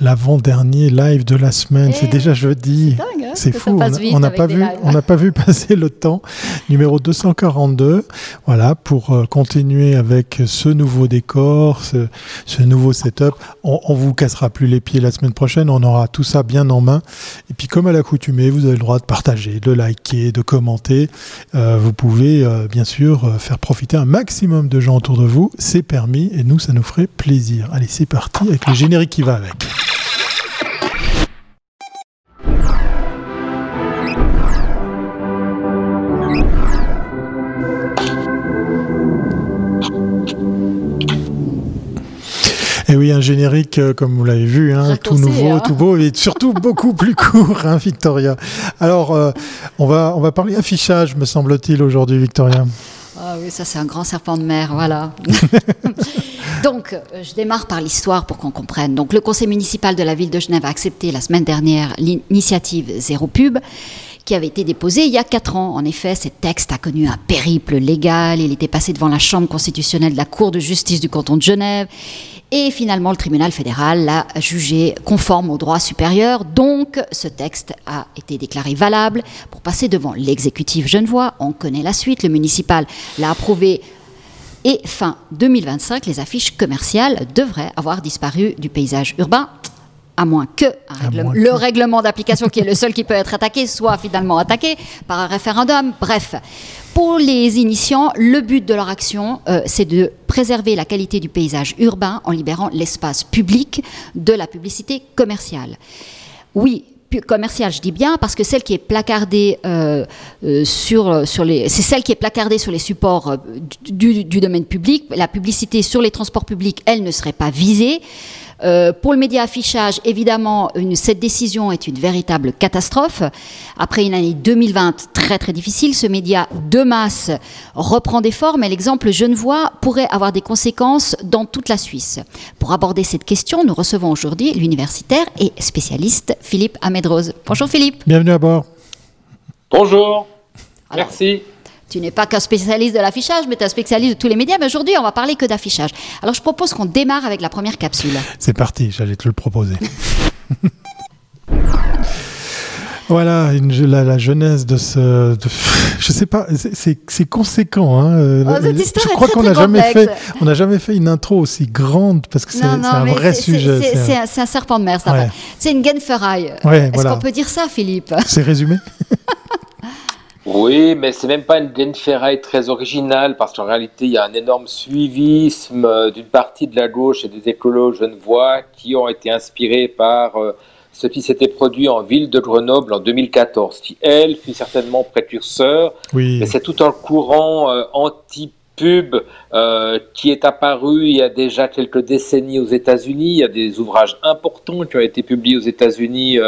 l'avant-dernier live de la semaine. c'est eh, déjà jeudi. C'est hein, fou. On n'a pas vu, on n'a pas vu passer le temps. Numéro 242. Voilà pour euh, continuer avec ce nouveau décor, ce, nouveau setup. On, on vous cassera plus les pieds la semaine prochaine. On aura tout ça bien en main. Et puis comme à l'accoutumée, vous avez le droit de partager, de liker, de commenter. Euh, vous pouvez euh, bien sûr faire profiter un maximum de gens autour de vous. C'est permis et nous, ça nous ferait plaisir. Allez, c'est parti avec le générique qui va avec. Et oui, un générique, euh, comme vous l'avez vu, hein, tout nouveau, hein. tout beau et surtout beaucoup plus court, hein, Victoria. Alors, euh, on, va, on va parler affichage, me semble-t-il, aujourd'hui, Victoria. Ah oui, ça c'est un grand serpent de mer, voilà. Donc, euh, je démarre par l'histoire pour qu'on comprenne. Donc, le conseil municipal de la ville de Genève a accepté la semaine dernière l'initiative Zéro Pub qui avait été déposé il y a quatre ans. En effet, ce texte a connu un périple légal. Il était passé devant la Chambre constitutionnelle de la Cour de justice du canton de Genève. Et finalement, le tribunal fédéral l'a jugé conforme au droit supérieur. Donc, ce texte a été déclaré valable pour passer devant l'exécutif genevois. On connaît la suite. Le municipal l'a approuvé. Et fin 2025, les affiches commerciales devraient avoir disparu du paysage urbain à moins que, le règlement d'application, qui est le seul qui peut être attaqué, soit finalement attaqué par un référendum. Bref, pour les initiants, le but de leur action, euh, c'est de préserver la qualité du paysage urbain en libérant l'espace public de la publicité commerciale. Oui, commerciale, je dis bien, parce que celle qui est placardée euh, euh, sur, sur les, c'est celle qui est placardée sur les supports du, du, domaine public. La publicité sur les transports publics, elle ne serait pas visée. Euh, pour le média affichage, évidemment, une, cette décision est une véritable catastrophe. Après une année 2020 très très difficile, ce média de masse reprend des formes et l'exemple genevois pourrait avoir des conséquences dans toute la Suisse. Pour aborder cette question, nous recevons aujourd'hui l'universitaire et spécialiste Philippe Amedrose. Bonjour Philippe. Bienvenue à bord. Bonjour. Merci tu n'es pas qu'un spécialiste de l'affichage, mais tu es un spécialiste de tous les médias. Mais aujourd'hui, on va parler que d'affichage. Alors, je propose qu'on démarre avec la première capsule. C'est parti, j'allais te le proposer. Voilà la, jeunesse de ce. je sais pas, c'est conséquent. Hein. Oh, cette histoire je crois qu'on n'a jamais fait, on n'a jamais fait une intro aussi grande parce que c'est un vrai sujet. C'est un, serpent de mer, ça. C'est une genferraille. Est-ce qu'on peut dire ça, Philippe? C'est résumé? Oui, mais c'est même pas une Glenn Ferraille très originale parce qu'en réalité, il y a un énorme suivisme euh, d'une partie de la gauche et des écolos genevois qui ont été inspirés par euh, ce qui s'était produit en ville de Grenoble en 2014, qui, elle, fut certainement précurseur. Oui. Mais c'est tout un courant euh, anti-pub qui est apparu il y a déjà quelques décennies aux États-Unis. Il y a des ouvrages importants qui ont été publiés aux États-Unis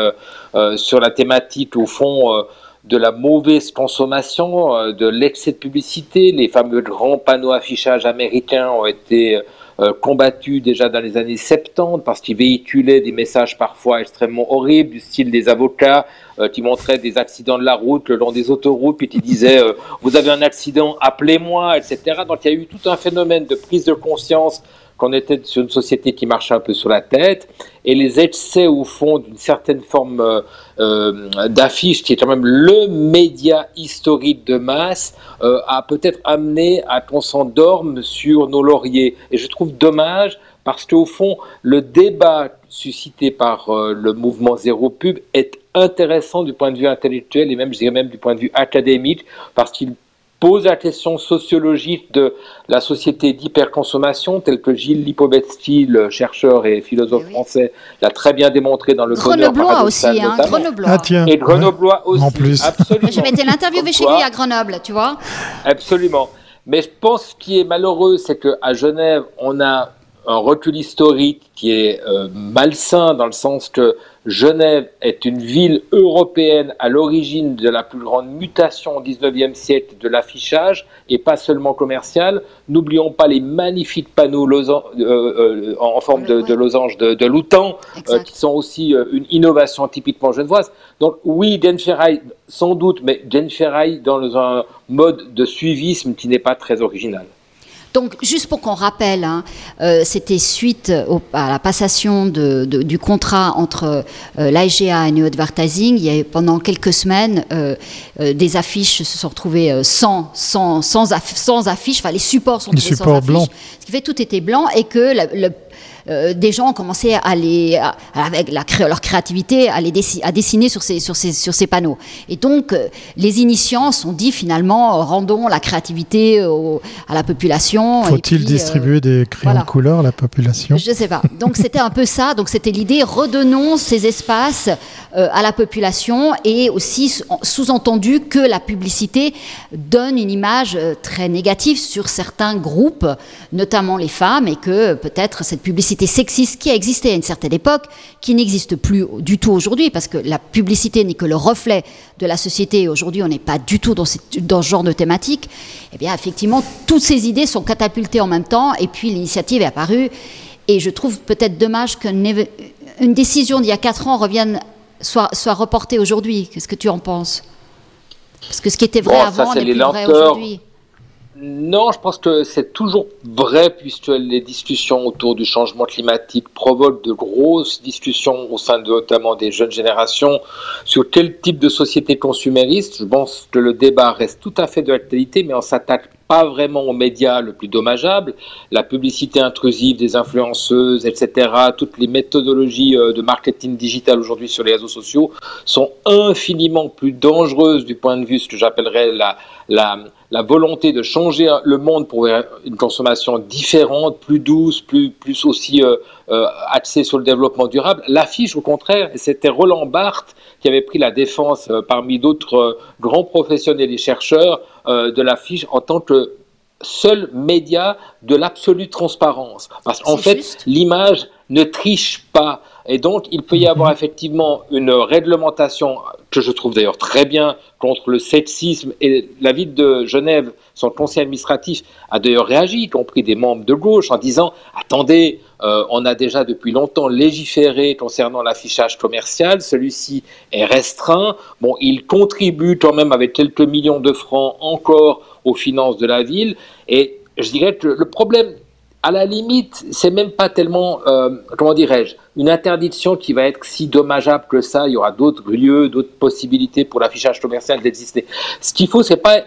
sur la thématique, au fond de la mauvaise consommation, euh, de l'excès de publicité. Les fameux grands panneaux affichage américains ont été euh, combattus déjà dans les années 70 parce qu'ils véhiculaient des messages parfois extrêmement horribles du style des avocats euh, qui montraient des accidents de la route le long des autoroutes puis qui disaient vous avez un accident appelez-moi etc donc il y a eu tout un phénomène de prise de conscience qu'on était sur une société qui marchait un peu sur la tête, et les excès au fond d'une certaine forme euh, euh, d'affiche, qui est quand même le média historique de masse, euh, a peut-être amené à qu'on s'endorme sur nos lauriers. Et je trouve dommage parce qu'au fond, le débat suscité par le mouvement Zéro Pub est intéressant du point de vue intellectuel et même, je dirais même du point de vue académique, parce qu'il pose la question sociologique de la société d'hyperconsommation, tel que Gilles Lipovetsky, le chercheur et philosophe eh français, l'a très bien démontré dans le Grenoblois aussi, hein, Grenoblois. Ah, tiens. Et Grenoblois aussi. En plus. Absolument. Je m'étais l'interviewer chez lui à Grenoble, tu vois. Absolument. Mais je pense ce qui est malheureux, c'est qu'à Genève, on a un recul historique qui est euh, malsain dans le sens que Genève est une ville européenne à l'origine de la plus grande mutation au XIXe siècle de l'affichage et pas seulement commercial. N'oublions pas les magnifiques panneaux euh, euh, en forme de, losange de, de Loutan, qui sont aussi une innovation typiquement genevoise. Donc oui, Genferraille sans doute, mais Genferraille dans un mode de suivisme qui n'est pas très original. Donc, juste pour qu'on rappelle, hein, euh, c'était suite à la passation de, du contrat entre euh, l'AIGA et New Advertising. Il y a eu pendant quelques semaines, euh, des affiches se sont retrouvées sans, sans, sans, affiches, enfin les supports sont les supports blancs. Ce qui fait que tout était blanc et que le euh, des gens ont commencé à les, avec leur créativité, à, les à dessiner sur ces, sur, ces, sur ces panneaux. Et donc, euh, les initiants sont dit finalement, rendons la créativité à la population. Faut-il euh, distribuer des crayons de couleur à la population? Je ne sais pas. Donc, c'était un peu ça. Donc, c'était l'idée, redonnons ces espaces à la population et aussi sous-entendu que la publicité donne une image très négative sur certains groupes, notamment les femmes, et que peut-être cette publicité sexiste qui a existé à une certaine époque, qui n'existe plus du tout aujourd'hui, parce que la publicité n'est que le reflet de la société. Aujourd'hui, on n'est pas du tout dans, ce genre de thématique. Eh bien, effectivement, toutes ces idées sont catapultées en même temps, et puis l'initiative est apparue. Et je trouve peut-être dommage qu'une une décision d'il y a quatre ans revienne, soit, soit reportée aujourd'hui. Qu'est-ce que tu en penses? Parce que ce qui était vrai avant n'est plus vrai aujourd'hui. Non, je pense que c'est toujours vrai puisque les discussions autour du changement climatique provoquent de grosses discussions au sein de, notamment des jeunes générations sur quel type de société consumériste. Je pense que le débat reste tout à fait de l'actualité, mais on s'attaque pas vraiment aux médias le plus dommageable, la publicité intrusive des influenceuses, etc., toutes les méthodologies euh, de marketing digital aujourd'hui sur les réseaux sociaux sont infiniment plus dangereuses du point de vue ce que j'appellerais la, la, volonté de changer le monde pour une consommation différente, plus douce, plus, plus aussi euh, euh, axée sur le développement durable. L'affiche, au contraire, c'était Roland Barthes qui avait pris la défense euh, parmi d'autres grands professionnels et chercheurs de l'affiche en tant que seul média de l'absolue transparence. Parce qu'en fait, l'image ne triche pas. Et donc, il peut y avoir mhm. effectivement une réglementation que je trouve d'ailleurs très bien contre le sexisme. Et la ville de Genève, son conseil administratif, a d'ailleurs réagi, y compris des membres de gauche, en disant Attendez, euh, on a déjà depuis longtemps légiféré concernant l'affichage commercial. Celui-ci est restreint. Bon, il contribue quand même avec quelques millions de francs encore aux finances de la ville. Et je dirais que le problème à la limite, c'est même pas tellement, euh, comment dirais-je, une interdiction qui va être si dommageable que ça. Il y aura d'autres lieux, d'autres possibilités pour l'affichage commercial d'exister. Ce qu'il faut, c'est pas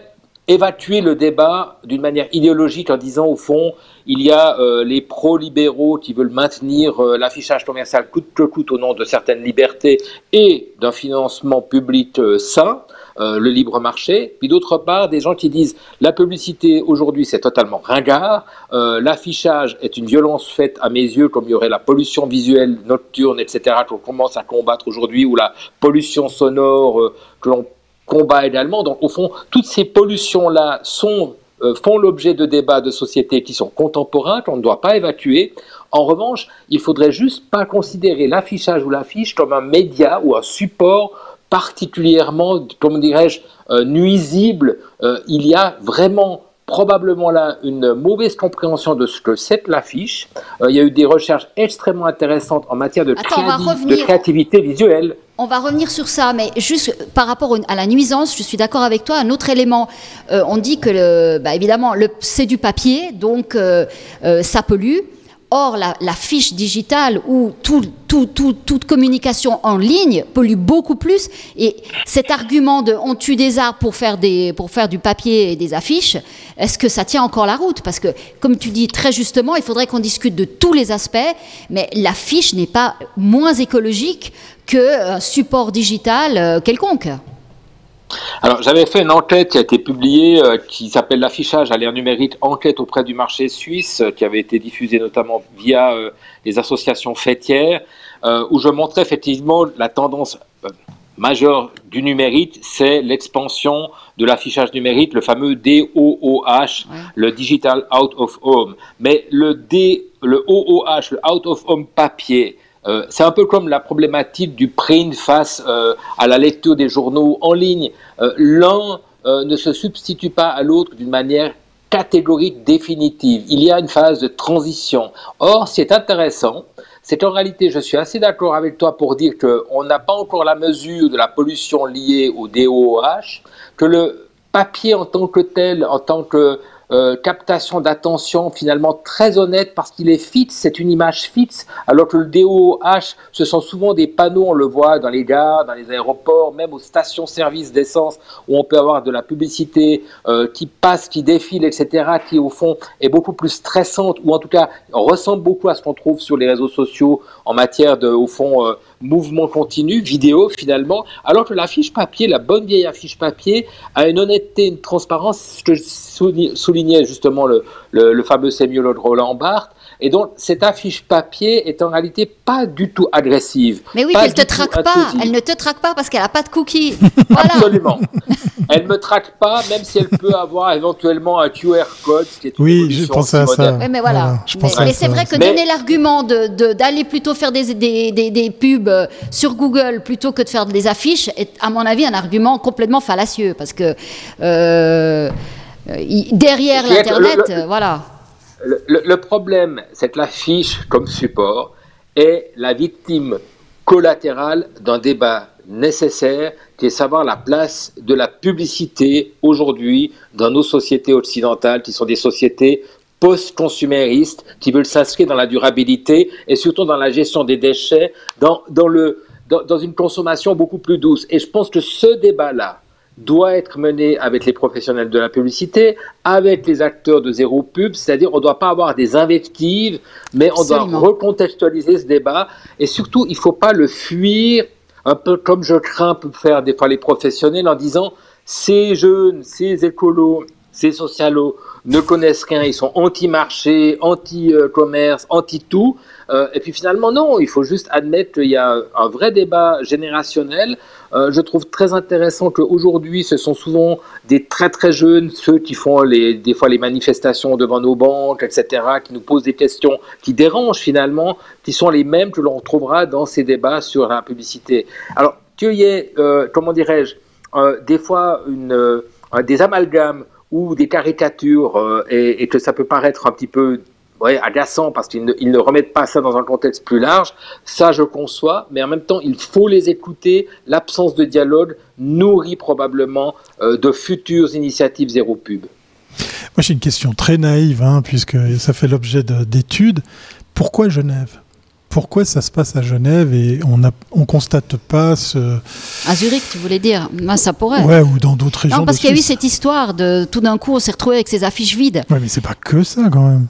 évacuer le débat d'une manière idéologique en disant au fond il y a euh, les pro-libéraux qui veulent maintenir euh, l'affichage commercial coûte que coûte au nom de certaines libertés et d'un financement public sain. Euh, le libre marché, puis d'autre part des gens qui disent la publicité aujourd'hui c'est totalement ringard, euh, l'affichage est une violence faite à mes yeux comme il y aurait la pollution visuelle nocturne, etc., qu'on commence à combattre aujourd'hui, ou la pollution sonore euh, que l'on combat également. Donc au fond, toutes ces pollutions-là sont font l'objet de débats de société qui sont contemporains, qu'on ne doit pas évacuer. En revanche, il faudrait juste pas considérer l'affichage ou l'affiche comme un média ou un support particulièrement, comment dirais-je, euh, nuisible. Euh, il y a vraiment probablement là une mauvaise compréhension de ce que c'est l'affiche. Euh, il y a eu des recherches extrêmement intéressantes en matière de, de créativité visuelle. On va revenir sur ça, mais juste par rapport à la nuisance, je suis d'accord avec toi. Un autre élément, on dit que, le, bah, évidemment, c'est du papier, donc ça pollue. Or, la, fiche digitale ou toute communication en ligne pollue beaucoup plus. Et cet argument de on tue des arbres pour faire, des, pour faire du papier et des affiches, est-ce que ça tient encore la route? Parce que, comme tu dis très justement, il faudrait qu'on discute de tous les aspects, mais l'affiche n'est pas moins écologique qu'un support digital euh, quelconque. Alors, j'avais fait une enquête qui a été publiée, euh, qui s'appelle l'affichage à l'ère numérique, enquête auprès du marché suisse, euh, qui avait été diffusée notamment via euh, les associations fêtières, où je montrais effectivement la tendance majeure du numérique, c'est l'expansion de l'affichage numérique, le fameux DOOH, le Digital Out of Home. Mais le D, le OOH, le Out of Home papier, euh, c'est un peu comme la problématique du print face euh, à la lecture des journaux en ligne. Euh, l'un ne se substitue pas à l'autre d'une manière catégorique définitive. Il y a une phase de transition. Or, c'est intéressant, c'est qu'en réalité, je suis assez d'accord avec toi pour dire qu'on n'a pas encore la mesure de la pollution liée au DOOH, que le papier en tant que tel, en tant que euh, captation d'attention finalement très honnête parce qu'il est fixe, c'est une image fixe, alors que le DOH, ce sont souvent des panneaux, on le voit dans les gares, dans les aéroports, même aux stations-service d'essence, où on peut avoir de la publicité euh, qui passe, qui défile, etc., qui au fond est beaucoup plus stressante, ou en tout cas ressemble beaucoup à ce qu'on trouve sur les réseaux sociaux en matière de, au fond, euh, mouvement continu, vidéo finalement, alors que l'affiche papier, la bonne vieille affiche papier, a une honnêteté, une transparence, ce que soulignait justement le, le, fameux sémiologue Roland Barthes, et donc, cette affiche papier est en réalité pas du tout agressive. Mais oui, elle ne te traque pas. Elle ne te traque pas parce qu'elle n'a pas de cookies. Absolument. elle me traque pas, même si elle peut avoir éventuellement un QR code. Qui est oui, je pensais à ça. mais voilà. mais, c'est vrai que donner l'argument d'aller plutôt faire des, des, des, pubs euh, sur Google plutôt que de faire des affiches est, à mon avis, un argument complètement fallacieux parce que euh, derrière l'Internet, voilà. Le, problème, c'est que l'affiche comme support est la victime collatérale d'un débat nécessaire qui est savoir la place de la publicité aujourd'hui dans nos sociétés occidentales qui sont des sociétés post-consuméristes qui veulent s'inscrire dans la durabilité et surtout dans la gestion des déchets, dans, le, dans une consommation beaucoup plus douce. Et je pense que ce débat-là, doit être menée avec les professionnels de la publicité, avec les acteurs de zéro pub, c'est-à-dire on ne doit pas avoir des invectives, mais on doit recontextualiser ce débat, et surtout il ne faut pas le fuir, un peu comme je crains peut faire des fois les professionnels en disant ces jeunes, ces écolos, ces socialos ne connaissent rien, ils sont anti-marché, anti-commerce, anti-tout. Euh, et puis finalement, non, il faut juste admettre qu'il y a un vrai débat générationnel. Euh, je trouve très intéressant qu'aujourd'hui, ce sont souvent des très très jeunes, ceux qui font des fois les manifestations devant nos banques, etc., qui nous posent des questions qui dérangent finalement, qui sont les mêmes que l'on retrouvera dans ces débats sur la publicité. Alors, qu'il y ait, euh, comment dirais-je, des fois des amalgames ou des caricatures euh, et, que ça peut paraître un petit peu ouais, agaçant parce qu'ils ne, remettent pas ça dans un contexte plus large, ça je conçois, mais en même temps il faut les écouter. L'absence de dialogue nourrit probablement euh, de futures initiatives zéro pub. Moi j'ai une question très naïve, hein, puisque ça fait l'objet d'études. Pourquoi Genève? Pourquoi ça se passe à Genève et on ne on constate pas ce... À Zurich, tu voulais dire Moi, ça pourrait. Ouais, ou dans d'autres régions. Non, parce qu'il y a eu cette histoire de tout d'un coup, on s'est retrouvé avec ces affiches vides. Ouais, mais c'est pas que ça quand même.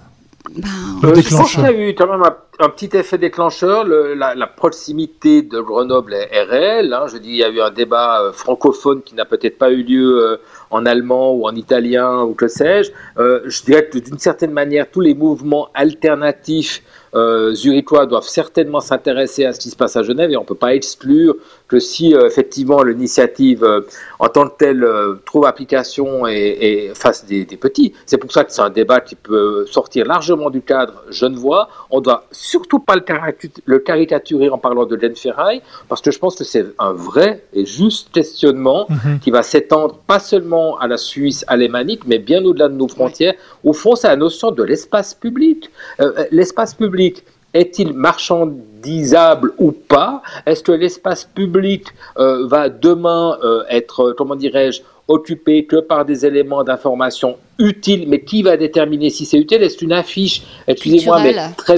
Ben, euh, je pense qu'il y a eu quand même un, petit effet déclencheur. la, proximité de Grenoble est, réelle. Hein. Je dis, il y a eu un débat euh, francophone qui n'a peut-être pas eu lieu euh, en allemand ou en italien ou que sais-je. je dirais que d'une certaine manière, tous les mouvements alternatifs euh, Zurichois doivent certainement s'intéresser à ce qui se passe à Genève et on ne peut pas exclure que si euh, effectivement l'initiative euh, en tant que telle euh, trouve application et, fasse des, petits, c'est pour ça que c'est un débat qui peut sortir largement du cadre genevois. On ne doit surtout pas le, caricaturer en parlant de Glenn Ferraille, parce que je pense que c'est un vrai et juste questionnement mhm. qui va s'étendre pas seulement à la Suisse alémanique, mais bien au-delà de nos frontières. Au fond, c'est la notion de l'espace public. l'espace public, est-il marchandisable ou pas? Est-ce que l'espace public euh, va demain euh, être, comment dirais-je, occupé que par des éléments d'information utiles, mais qui va déterminer si c'est utile? Est-ce une affiche, excusez-moi, mais très,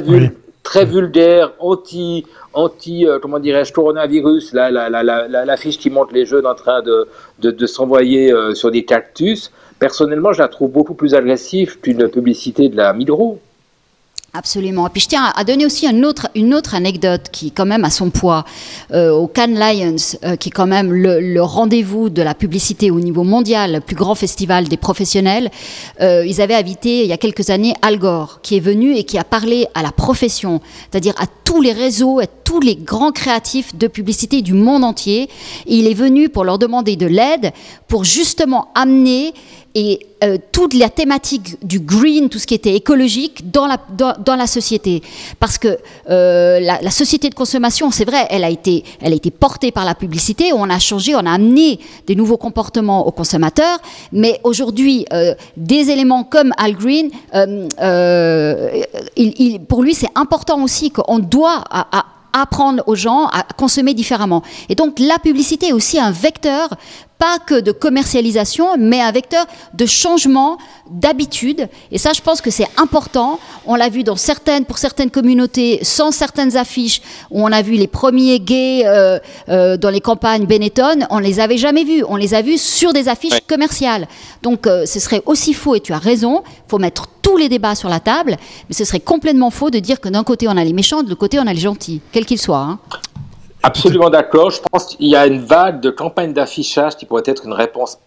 très vulgaire, anti, anti euh, comment dirais-je, coronavirus, l'affiche qui montre les jeunes en train de, de, s'envoyer sur des cactus? Personnellement, je la trouve beaucoup plus agressive qu'une publicité de la Midro. Absolument. Et puis je tiens à donner aussi une autre, anecdote qui quand même a son poids. Euh, au Cannes Lions, euh, qui est quand même le, rendez-vous de la publicité au niveau mondial, le plus grand festival des professionnels, euh, ils avaient invité il y a quelques années Al Gore, qui est venu et qui a parlé à la profession, c'est-à-dire à tous les réseaux, à tous les grands créatifs de publicité du monde entier. Il est venu pour leur demander de l'aide pour justement amener et euh, toute la thématique du green, tout ce qui était écologique dans la, société. Parce que euh, la, société de consommation, c'est vrai, elle a, été, portée par la publicité, on a changé, on a amené des nouveaux comportements aux consommateurs, mais aujourd'hui, euh, des éléments comme Al Green, il, pour lui, c'est important aussi qu'on doit apprendre aux gens à consommer différemment. Et donc la publicité est aussi un vecteur pas que de commercialisation, mais un vecteur de changement d'habitude. Et ça, je pense que c'est important. On l'a vu dans certaines, pour certaines communautés, sans certaines affiches, où on a vu les premiers gays euh, euh, dans les campagnes Benetton, on les avait jamais vus. On les a vus sur des affiches commerciales. Donc, euh, ce serait aussi faux, et tu as raison, il faut mettre tous les débats sur la table, mais ce serait complètement faux de dire que d'un côté on a les méchants, de l'autre côté on a les gentils, quels qu'ils soient. Hein. Absolument d'accord. Je pense qu'il y a une vague de campagnes d'affichage qui pourrait être une réponse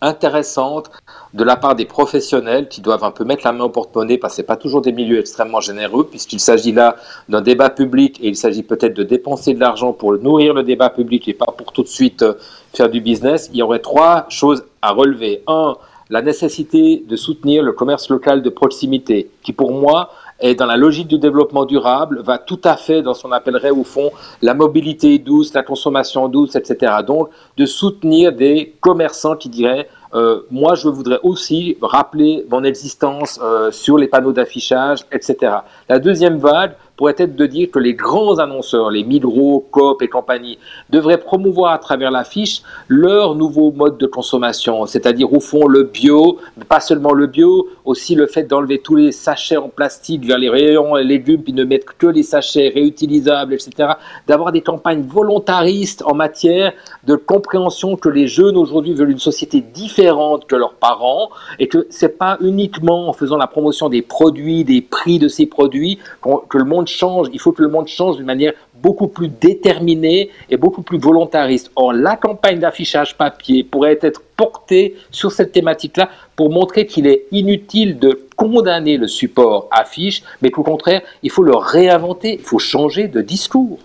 intéressante de la part des professionnels qui doivent un peu mettre la main au porte-monnaie parce que ce pas toujours des milieux extrêmement généreux puisqu'il s'agit là d'un débat public et il s'agit peut-être de dépenser de l'argent pour nourrir le débat public et pas pour tout de suite euh, faire du business. Il y aurait trois choses à relever. Un, la nécessité de soutenir le commerce local de proximité qui pour moi et dans la logique du développement durable, va tout à fait dans ce qu'on appellerait au fond la mobilité douce, la consommation douce, etc. Donc, de soutenir des commerçants qui diraient euh, moi, je voudrais aussi rappeler mon existence euh, sur les panneaux d'affichage, etc. La deuxième vague, pourrait être de dire que les grands annonceurs, les Migros, Coop et compagnie, devraient promouvoir à travers l'affiche leur nouveau mode de consommation, c'est-à-dire au fond le bio, pas seulement le bio, aussi le fait d'enlever tous les sachets en plastique vers les rayons et légumes, puis ne mettre que les sachets réutilisables, etc. D'avoir des campagnes volontaristes en matière de compréhension que les jeunes aujourd'hui veulent une société différente que leurs parents et que c'est pas uniquement en faisant la promotion des produits, des prix de ces produits que le monde change, il faut que le monde change d'une manière beaucoup plus déterminée et beaucoup plus volontariste. Or, la campagne d'affichage papier pourrait être portée sur cette thématique-là pour montrer qu'il est inutile de condamner le support affiche, mais qu'au contraire, il faut le réinventer, il faut changer de discours.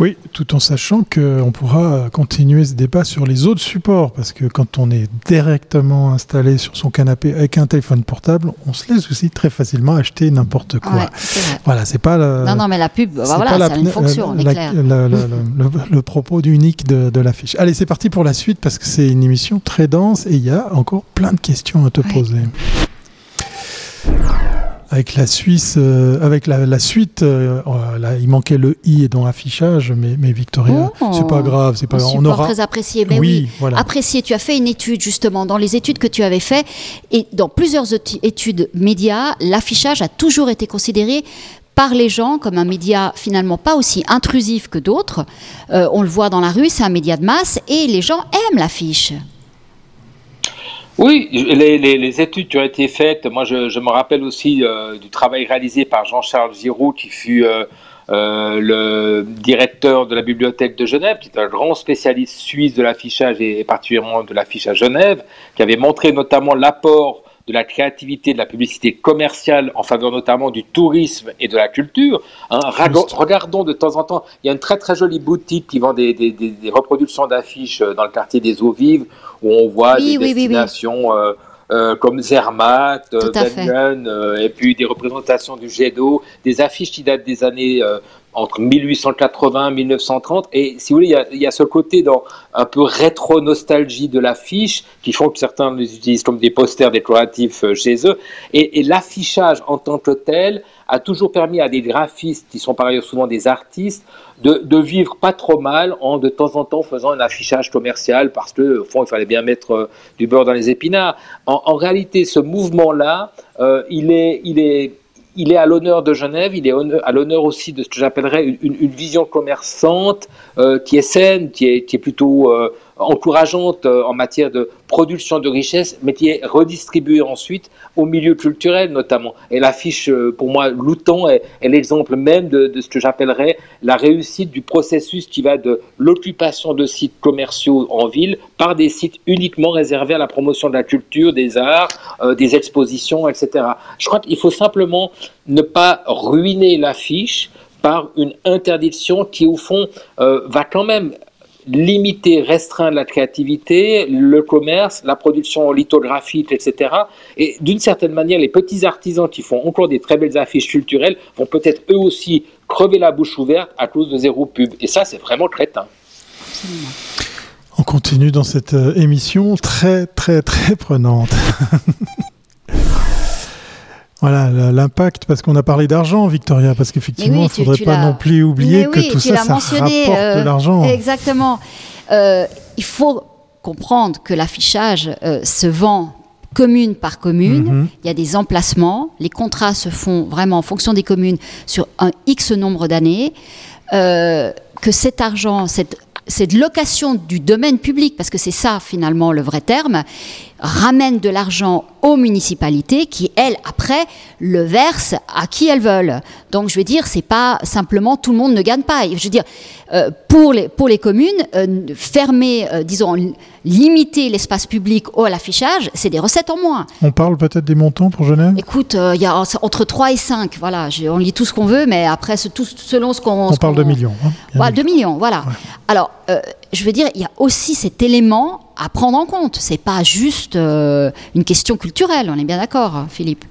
Oui, tout en sachant qu'on pourra continuer ce débat sur les autres supports, parce que quand on est directement installé sur son canapé avec un téléphone portable, on se laisse aussi très facilement acheter n'importe quoi. voilà, c'est pas Non, non, mais la pub, voilà, c'est une fonction, Le, propos unique de, de l'affiche. Allez, c'est parti pour la suite, parce que c'est une émission très dense et il y a encore plein de questions à te poser avec la Suisse, euh, avec la, suite, euh, oh, il manquait le i dans l'affichage, mais, mais Victoria, oh. c'est pas grave, c'est pas grave. On aura très apprécié, mais oui, apprécié. Tu as fait une étude justement dans les études que tu avais fait et dans plusieurs études médias, l'affichage a toujours été considéré par les gens comme un média finalement pas aussi intrusif que d'autres. Euh, on le voit dans la rue, c'est un média de masse et les gens aiment l'affiche. Oui, les, études qui ont été faites, moi je, me rappelle aussi euh, du travail réalisé par Jean-Charles Giroud, qui fut euh, euh, le directeur de la bibliothèque de Genève, qui est un grand spécialiste suisse de l'affichage et, particulièrement de l'affichage à Genève, qui avait montré notamment l'apport de la créativité, de la publicité commerciale en faveur notamment du tourisme et de la culture. Hein. Regardons de temps en temps, il y a une très très jolie boutique qui vend des, reproductions d'affiches dans le quartier des Eaux Vives où on voit des destinations euh, euh, comme Zermatt, Bengen, euh, et puis des représentations du jet d'eau, des affiches qui datent des années entre 1880 et 1930. Et si vous voulez, il y, a, ce côté dans un peu rétro-nostalgie de l'affiche qui font que certains les utilisent comme des posters décoratifs chez eux. Et, et l'affichage en tant que tel a toujours permis à des graphistes, qui sont par ailleurs souvent des artistes, de, vivre pas trop mal en de temps en temps faisant un affichage commercial parce que, au fond, il fallait bien mettre euh, du beurre dans les épinards. En, réalité, ce mouvement-là, euh, il, est, il, est, il est à l'honneur de Genève, il est à l'honneur aussi de ce que j'appellerais une, vision commerçante euh, qui est saine, qui est, qui est plutôt encourageante euh, en matière de production de richesses, mais qui est redistribuée ensuite au milieu culturel notamment. Et l'affiche, euh, pour moi, Louton est, l'exemple même de, ce que j'appellerais la réussite du processus qui va de l'occupation de sites commerciaux en ville par des sites uniquement réservés à la promotion de la culture, des arts, euh, des expositions, etc. Je crois qu'il faut simplement ne pas ruiner l'affiche par une interdiction qui, au fond, va quand même limiter, restreindre la créativité, le commerce, la production lithographique, etc. Et d'une certaine manière, les petits artisans qui font encore des très belles affiches culturelles vont peut-être eux aussi crever la bouche ouverte à cause de zéro pub. Et ça, c'est vraiment crétin. On continue dans cette euh, émission très, très, très prenante. Voilà l'impact, parce qu'on a parlé d'argent, Victoria, parce qu'effectivement, il ne faudrait pas non plus oublier que tout ça, ça rapporte de euh, l'argent. Exactement. Euh, il faut comprendre que l'affichage se vend commune par commune. Mhm. Il y a des emplacements. Les contrats se font vraiment en fonction des communes sur un X nombre d'années. que cet argent, cette cette location du domaine public, parce que c'est ça finalement le vrai terme, ramène de l'argent aux municipalités qui, elles, après, le versent à qui elles veulent. Donc, je veux dire, c'est pas simplement tout le monde ne gagne pas. Je veux dire, euh, pour, les, pour les communes, euh, fermer, euh, disons, limiter l'espace public au à l'affichage, c'est des recettes en moins. On parle peut-être des montants pour Genève? Écoute, il y a entre 3 et 5, voilà. on lit tout ce qu'on veut, mais après, tout, selon ce qu'on. On parle de millions. Hein, voilà, 2 millions, voilà. Alors, je veux dire, il y a aussi cet élément à prendre en compte. C'est pas juste euh, une question culturelle, on est bien d'accord, hein, Philippe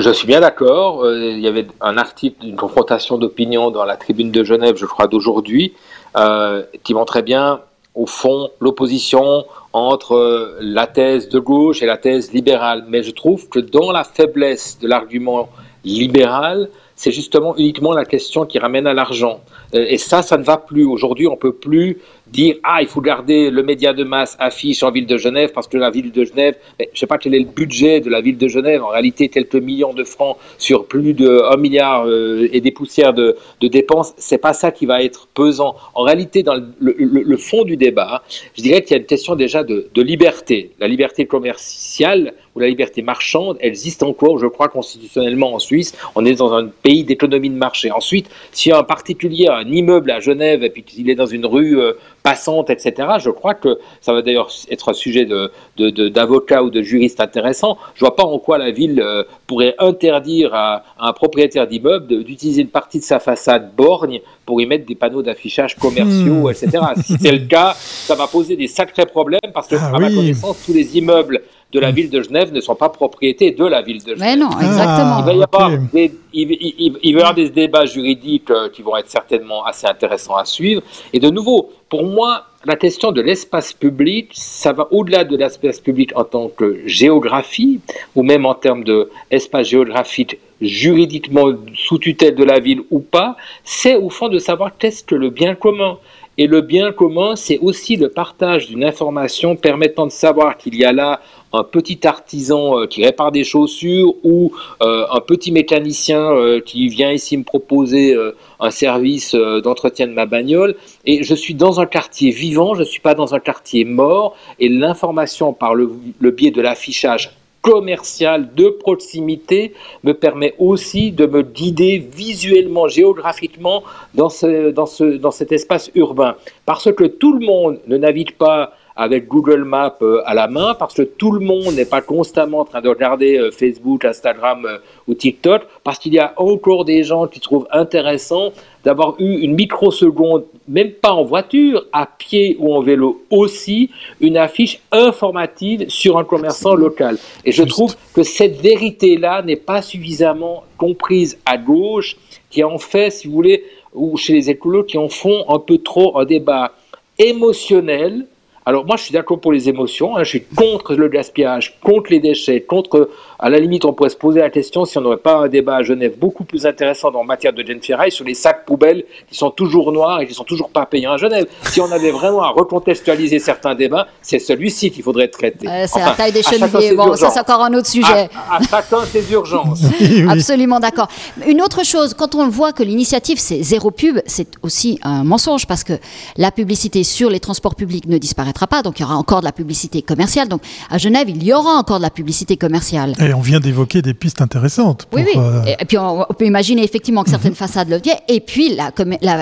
je suis bien d'accord. Euh, il y avait un article d'une confrontation d'opinion dans la tribune de Genève, je crois, d'aujourd'hui, euh, qui montrait bien, au fond, l'opposition entre la thèse de gauche et la thèse libérale. Mais je trouve que dans la faiblesse de l'argument libéral, c'est justement uniquement la question qui ramène à l'argent. Et ça, ça ne va plus. Aujourd'hui, on peut plus dire ah il faut garder le média de masse affiche en ville de Genève parce que la ville de Genève, je ne sais pas quel est le budget de la ville de Genève, en réalité quelques millions de francs sur plus de 1 milliard euh, et des poussières de, de dépenses, c'est pas ça qui va être pesant. En réalité, dans le, fond du débat, je dirais qu'il y a une question déjà de, de liberté. La liberté commerciale ou la liberté marchande, elle existe encore, je crois, constitutionnellement en Suisse. On est dans un pays d'économie de marché. Ensuite, si un particulier a un immeuble à Genève et puis qu'il est dans une rue euh, passante, etc. Je crois que ça va d'ailleurs être un sujet d'avocat de, ou de juriste intéressant. Je vois pas en quoi la ville euh, pourrait interdire à, un propriétaire d'immeuble d'utiliser une partie de sa façade borgne pour y mettre des panneaux d'affichage commerciaux, hmm. etc. Si c'est le cas, ça va poser des sacrés problèmes parce que, ah à ma connaissance, tous les immeubles de la ville de Genève ne sont pas propriétés de la ville de Genève. Mais non, exactement. il, va y avoir des, il, va y avoir des débats juridiques euh, qui vont être certainement assez intéressants à suivre. Et de nouveau, pour moi, la question de l'espace public, ça va au-delà de l'espace public en tant que géographie, ou même en termes d'espace géographique juridiquement sous tutelle de la ville ou pas, c'est au fond de savoir qu'est-ce que le bien commun. Et le bien commun, c'est aussi le partage d'une information permettant de savoir qu'il y a là un petit artisan euh, qui répare des chaussures ou euh, un petit mécanicien euh, qui vient ici me proposer un service d'entretien de ma bagnole. Et je suis dans un quartier vivant, je ne suis pas dans un quartier mort. Et l'information par le, biais de l'affichage commercial de proximité me permet aussi de me guider visuellement, géographiquement dans, dans cet espace urbain. Parce que tout le monde ne navigue pas avec Google Maps euh, à la main parce que tout le monde n'est pas constamment en train de regarder euh, Facebook, Instagram euh, ou TikTok parce qu'il y a encore des gens qui trouvent intéressant d'avoir eu une microseconde, même pas en voiture, à pied ou en vélo aussi, une affiche informative sur un commerçant local. Et je trouve que cette vérité-là n'est pas suffisamment comprise à gauche, qui en fait, si vous voulez, ou chez les écolos, qui en font un peu trop un débat émotionnel, alors moi, je suis d'accord pour les émotions, hein. je suis contre le gaspillage, contre les déchets, contre, à la limite, on pourrait se poser la question si on n'aurait pas un débat à Genève beaucoup plus intéressant en matière de genfirail sur les sacs poubelles qui sont toujours noirs et qui sont toujours pas payants à Genève. Si on avait vraiment à recontextualiser certains débats, c'est celui-ci qu'il faudrait traiter. c'est la taille des chevilles, bon, ça c'est encore un autre sujet. À, chacun ses urgences. Absolument d'accord. Une autre chose, quand on voit que l'initiative c'est zéro pub, c'est aussi un mensonge parce que la publicité sur les transports publics ne disparaîtra pas, donc il y aura encore de la publicité commerciale. Donc à Genève, il y aura encore de la publicité commerciale. Et on vient d'évoquer des pistes intéressantes. oui, oui. Euh, et, puis on, peut imaginer effectivement que certaines mhm. façades le viennent. Et puis la,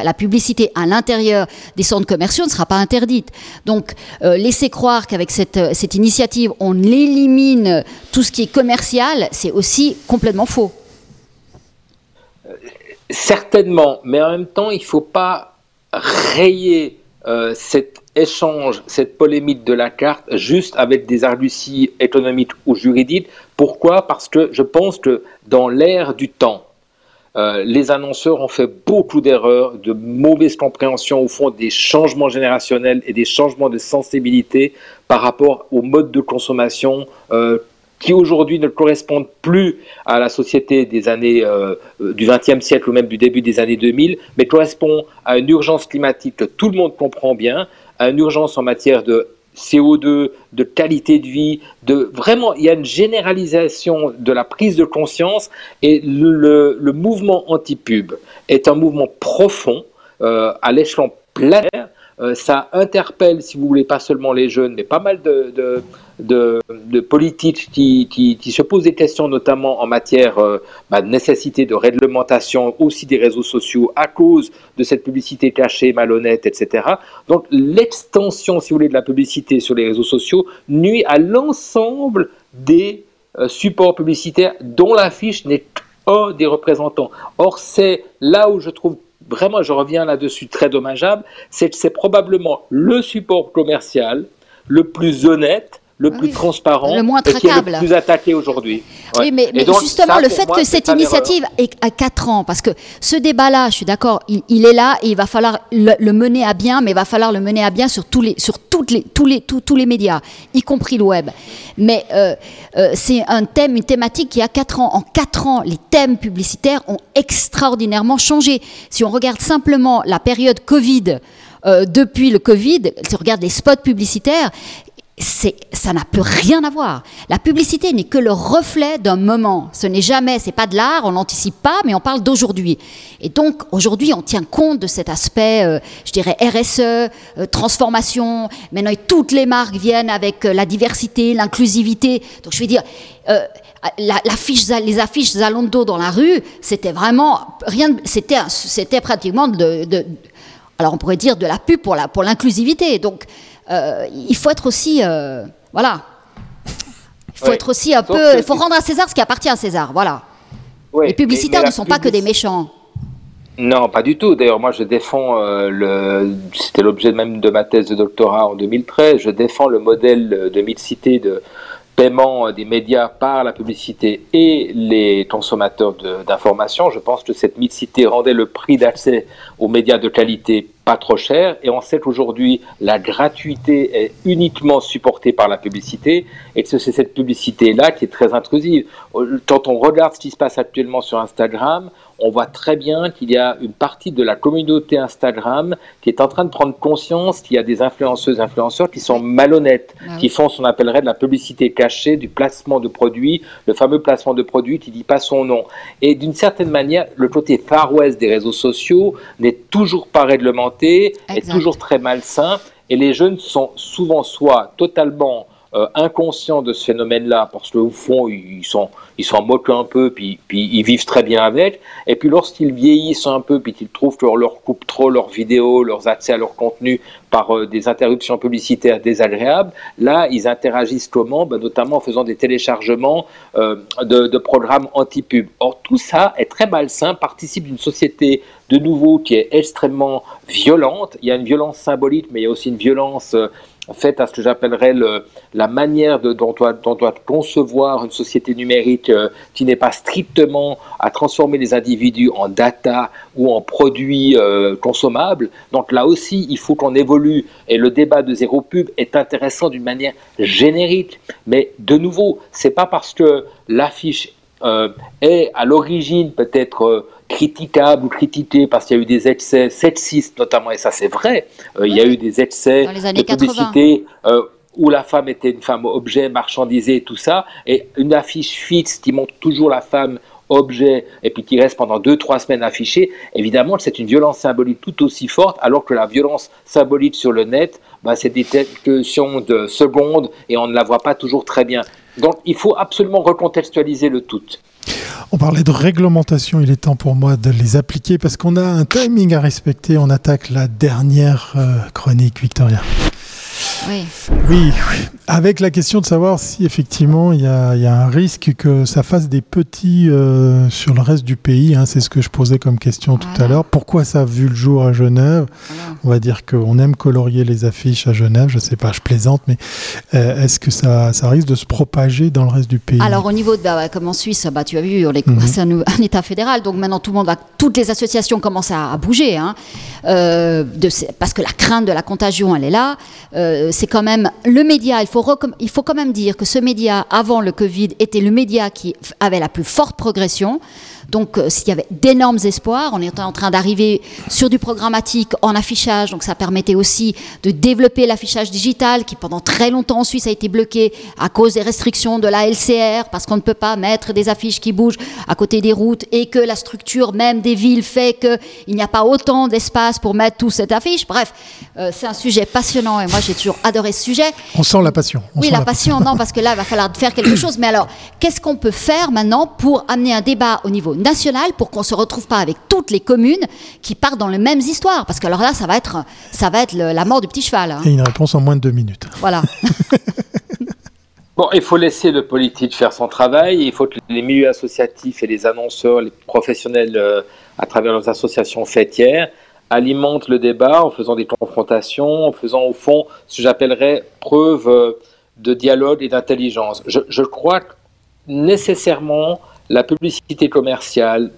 la, publicité à l'intérieur des centres commerciaux ne sera pas interdite. Donc euh, laisser croire qu'avec cette, euh, cette initiative, on élimine tout ce qui est commercial, c'est aussi complètement faux. Certainement, mais en même temps, il ne faut pas rayer cette échange cette polémique de la carte juste avec des arguties économiques ou juridiques. Pourquoi? Parce que je pense que dans l'ère du temps, euh, les annonceurs ont fait beaucoup d'erreurs, de mauvaise compréhension au fond des changements générationnels et des changements de sensibilité par rapport au mode de consommation euh, qui aujourd'hui ne correspondent plus à la société des années euh, du XXe siècle ou même du début des années 2000, mais correspond à une urgence climatique que tout le monde comprend bien, une urgence en matière de CO2, de qualité de vie, de vraiment, il y a une généralisation de la prise de conscience et le, mouvement anti-pub est un mouvement profond euh, à l'échelon planétaire euh, ça interpelle, si vous voulez, pas seulement les jeunes, mais pas mal de, de, politiques qui, qui, qui, se posent des questions, notamment en matière euh, bah, de nécessité de réglementation aussi des réseaux sociaux à cause de cette publicité cachée, malhonnête, etc. Donc l'extension, si vous voulez, de la publicité sur les réseaux sociaux nuit à l'ensemble des euh, supports publicitaires dont l'affiche n'est qu'un des représentants. Or, c'est là où je trouve vraiment, je reviens là-dessus, très dommageable, c'est que c'est probablement le support commercial le plus honnête, le plus transparent, le moins traquable. le plus attaqué aujourd'hui. Oui, mais, justement, le fait que cette initiative est à 4 ans, parce que ce débat-là, je suis d'accord, il, est là et il va falloir le, mener à bien, mais il va falloir le mener à bien sur tous les, sur toutes les, tous, les, tous, tous les médias, y compris le web. Mais euh, euh, c'est un thème, une thématique qui a 4 ans. En 4 ans, les thèmes publicitaires ont extraordinairement changé. Si on regarde simplement la période Covid, euh, depuis le Covid, si on regarde les spots publicitaires, ça n'a plus rien à voir. La publicité n'est que le reflet d'un moment. Ce n'est jamais, c'est pas de l'art, on n'anticipe pas, mais on parle d'aujourd'hui. Et donc aujourd'hui, on tient compte de cet aspect, euh, je dirais RSE, euh, transformation. Maintenant, toutes les marques viennent avec euh, la diversité, l'inclusivité. Donc je vais dire, la, les affiches Zalando dans la rue, c'était vraiment rien. C'était, c'était pratiquement de, alors on pourrait dire de la pub pour pour l'inclusivité. Donc euh, il faut être aussi, euh, voilà, il faut être aussi un peu, il faut rendre à César ce qui appartient à César, voilà. les publicitaires ne sont pas que des méchants. Non, pas du tout. D'ailleurs, moi, je défends euh, le. C'était l'objet même de ma thèse de doctorat en 2013. Je défends le modèle de mixité de paiement des médias par la publicité et les consommateurs d'informations. Je pense que cette mixité rendait le prix d'accès aux médias de qualité pas trop cher. Et on sait qu'aujourd'hui, la gratuité est uniquement supportée par la publicité et que c'est cette publicité-là qui est très intrusive. Quand on regarde ce qui se passe actuellement sur Instagram, on voit très bien qu'il y a une partie de la communauté Instagram qui est en train de prendre conscience qu'il y a des influenceuses, influenceurs qui sont malhonnêtes, ah qui font ce qu'on appellerait de la publicité cachée, du placement de produits, le fameux placement de produits qui dit pas son nom. Et d'une certaine manière, le côté Far West des réseaux sociaux n'est toujours pas réglementé, est toujours très malsain, et les jeunes sont souvent soit totalement euh, inconscients de ce phénomène-là, parce qu'au fond, ils s'en ils s'en moquent un peu, puis, puis ils vivent très bien avec. Et puis lorsqu'ils vieillissent un peu, puis qu'ils trouvent qu'on leur coupe trop leurs vidéos, leurs accès à leur contenu par euh, des interruptions publicitaires désagréables, là, ils interagissent comment? Ben, Notamment en faisant des téléchargements euh, de, de, programmes anti-pub. Or, tout ça est très malsain, participe d'une société de nouveau qui est extrêmement violente. Il y a une violence symbolique, mais il y a aussi une violence fait à ce que j'appellerais la manière dont, doit, doit concevoir une société numérique euh, qui n'est pas strictement à transformer les individus en data ou en produits euh, consommables. Donc là aussi, il faut qu'on évolue et le débat de zéro pub est intéressant d'une manière générique. Mais de nouveau, c'est pas parce que l'affiche euh, est à l'origine peut-être critiquable ou critiqué parce qu'il y a eu des excès sexistes notamment, et ça c'est vrai, euh, il y a eu des excès de publicité euh, où la femme était une femme objet, marchandisée, tout ça, et une affiche fixe qui montre toujours la femme objet et puis qui reste pendant deux trois semaines affichée, évidemment c'est une violence symbolique tout aussi forte, alors que la violence symbolique sur le net, bah, c'est des questions de secondes et on ne la voit pas toujours très bien. Donc il faut absolument recontextualiser le tout. On parlait de réglementation, il est temps pour moi de les appliquer parce qu'on a un timing à respecter. On attaque la dernière euh, chronique, Victoria. Oui. oui. avec la question de savoir si effectivement il y a, un risque que ça fasse des petits euh, sur le reste du pays. Hein, c'est ce que je posais comme question tout à l'heure. Pourquoi ça a vu le jour à Genève? On va dire qu'on aime colorier les affiches à Genève. Je ne sais pas, je plaisante, mais euh, est-ce que ça, ça, risque de se propager dans le reste du pays? Alors au niveau de, bah, comme en Suisse, bah, tu as vu, mhm. c'est un, État fédéral, donc maintenant tout le monde, va, toutes les associations commencent à, bouger, hein, euh, de, parce que la crainte de la contagion, elle est là c'est quand même le média. Il faut, il faut quand même dire que ce média, avant le Covid, était le média qui avait la plus forte progression. Donc, euh, s'il y avait d'énormes espoirs, on était en train d'arriver sur du programmatique en affichage, donc ça permettait aussi de développer l'affichage digital qui pendant très longtemps en Suisse a été bloqué à cause des restrictions de la LCR, parce qu'on ne peut pas mettre des affiches qui bougent à côté des routes et que la structure même des villes fait qu'il n'y a pas autant d'espace pour mettre tout cette affiche. Bref, euh, c'est un sujet passionnant et moi j'ai toujours adoré ce sujet. On sent la passion. oui, la, passion, non, parce que là, il va falloir faire quelque chose. Mais alors, qu'est-ce qu'on peut faire maintenant pour amener un débat au niveau national pour qu'on ne se retrouve pas avec toutes les communes qui partent dans les mêmes histoires. Parce que alors là, ça va être, ça va être la mort du petit cheval. Hein. Et une réponse en moins de deux minutes. Voilà. Bon, il faut laisser le politique faire son travail. Il faut que les milieux associatifs et les annonceurs, les professionnels euh, à travers leurs associations fêtières alimentent le débat en faisant des confrontations, en faisant au fond ce que j'appellerais preuve euh, de dialogue et d'intelligence. Je, je, crois que nécessairement la publicité commerciale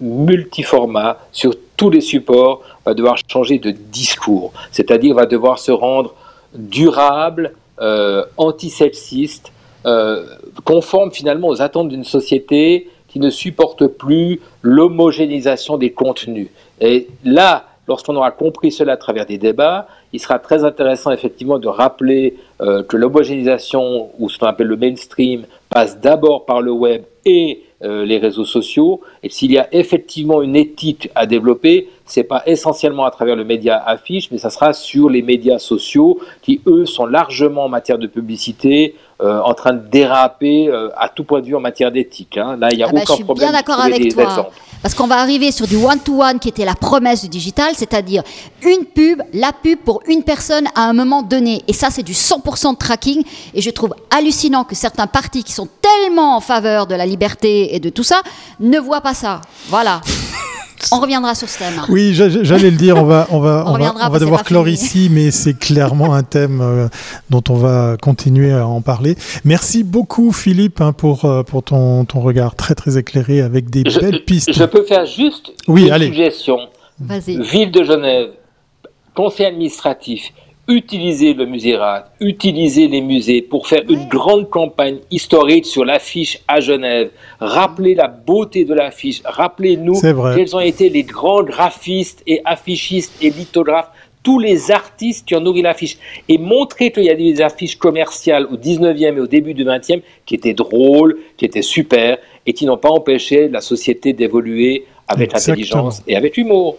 multiformat sur tous les supports va devoir changer de discours, c'est-à-dire va devoir se rendre durable, euh, euh, conforme finalement aux attentes d'une société qui ne supporte plus l'homogénéisation des contenus. Et là, lorsqu'on aura compris cela à travers des débats, il sera très intéressant effectivement de rappeler euh, que l'homogénéisation, ou ce qu'on appelle le mainstream, passe d'abord par le web et euh, les réseaux sociaux. Et s'il y a effectivement une éthique à développer, c'est pas essentiellement à travers le média affiche, mais ça sera sur les médias sociaux qui, eux, sont largement en matière de publicité euh, en train de déraper euh, à tout point de vue en matière d'éthique. Hein. Là, il n'y a ah bah, aucun je suis Bien d'accord avec toi. Parce qu'on va arriver sur du one-to-one qui était la promesse du digital, c'est-à-dire une pub, la pub pour une personne à un moment donné. Et ça, c'est du 100% de tracking. Et je trouve hallucinant que certains partis qui sont tellement en faveur de la liberté et de tout ça ne voient pas ça. Voilà. On reviendra sur ce thème. Oui, j'allais le dire, on va, on va, on, va, devoir clore ici, mais c'est clairement un thème euh, dont on va continuer à en parler. Merci beaucoup Philippe hein, pour, euh, pour ton, ton, regard très très éclairé avec des belles pistes. Je peux faire juste une suggestion. Ville de Genève, conseil administratif, utiliser le musérat, utiliser les musées pour faire une grande campagne historique sur l'affiche à Genève, rappeler la beauté de l'affiche, rappelez-nous quels ont été les grands graphistes et affichistes et lithographes, tous les artistes qui ont nourri l'affiche, et montrer qu'il y a des affiches commerciales au 19e et au début du 20e qui étaient drôles, qui étaient super, et qui n'ont pas empêché la société d'évoluer avec intelligence et avec humour.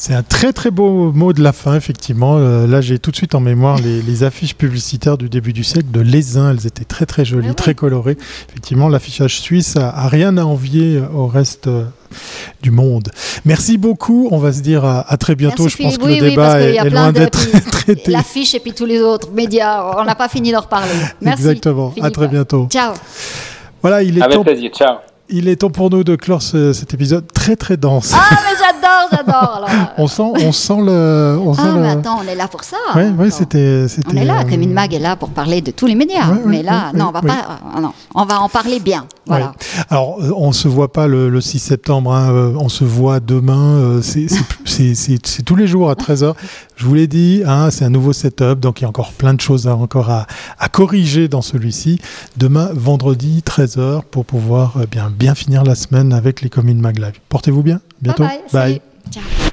C'est un très très beau mot de la fin, effectivement. Euh, là, j'ai tout de suite en mémoire les, affiches publicitaires du début du siècle de Lézin. Elles étaient très très jolies, ah très colorées. Effectivement, l'affichage suisse a, rien à envier au reste euh, du monde. Merci beaucoup. On va se dire à, très bientôt. Je pense que le débat est, loin d'être traité. L'affiche et puis tous les autres médias, on n'a pas fini d'en reparler. Merci. Exactement. À très bientôt. Ciao. Voilà, il est Avec plaisir. Ciao. Il est temps pour nous de clore cet épisode très très dense. Ah mais j'adore, j'adore. on sent, on sent le. On ah mais attends, on est là pour ça. Oui, oui, c'était, On est là, comme une mag est là pour parler de tous les médias. mais là, non, on va pas. Euh, non, on va en parler bien. Voilà. Alors, euh, on se voit pas le, 6 septembre. Hein, euh, on se voit demain. C'est tous les jours à 13 h Je vous l'ai dit, hein, c'est un nouveau setup, donc il y a encore plein de choses à, encore à, à corriger dans celui-ci. Demain, vendredi, 13 h pour pouvoir bien bien finir la semaine avec les communes Maglive. Portez-vous bien. Bientôt. Bye. bye. bye. Ciao.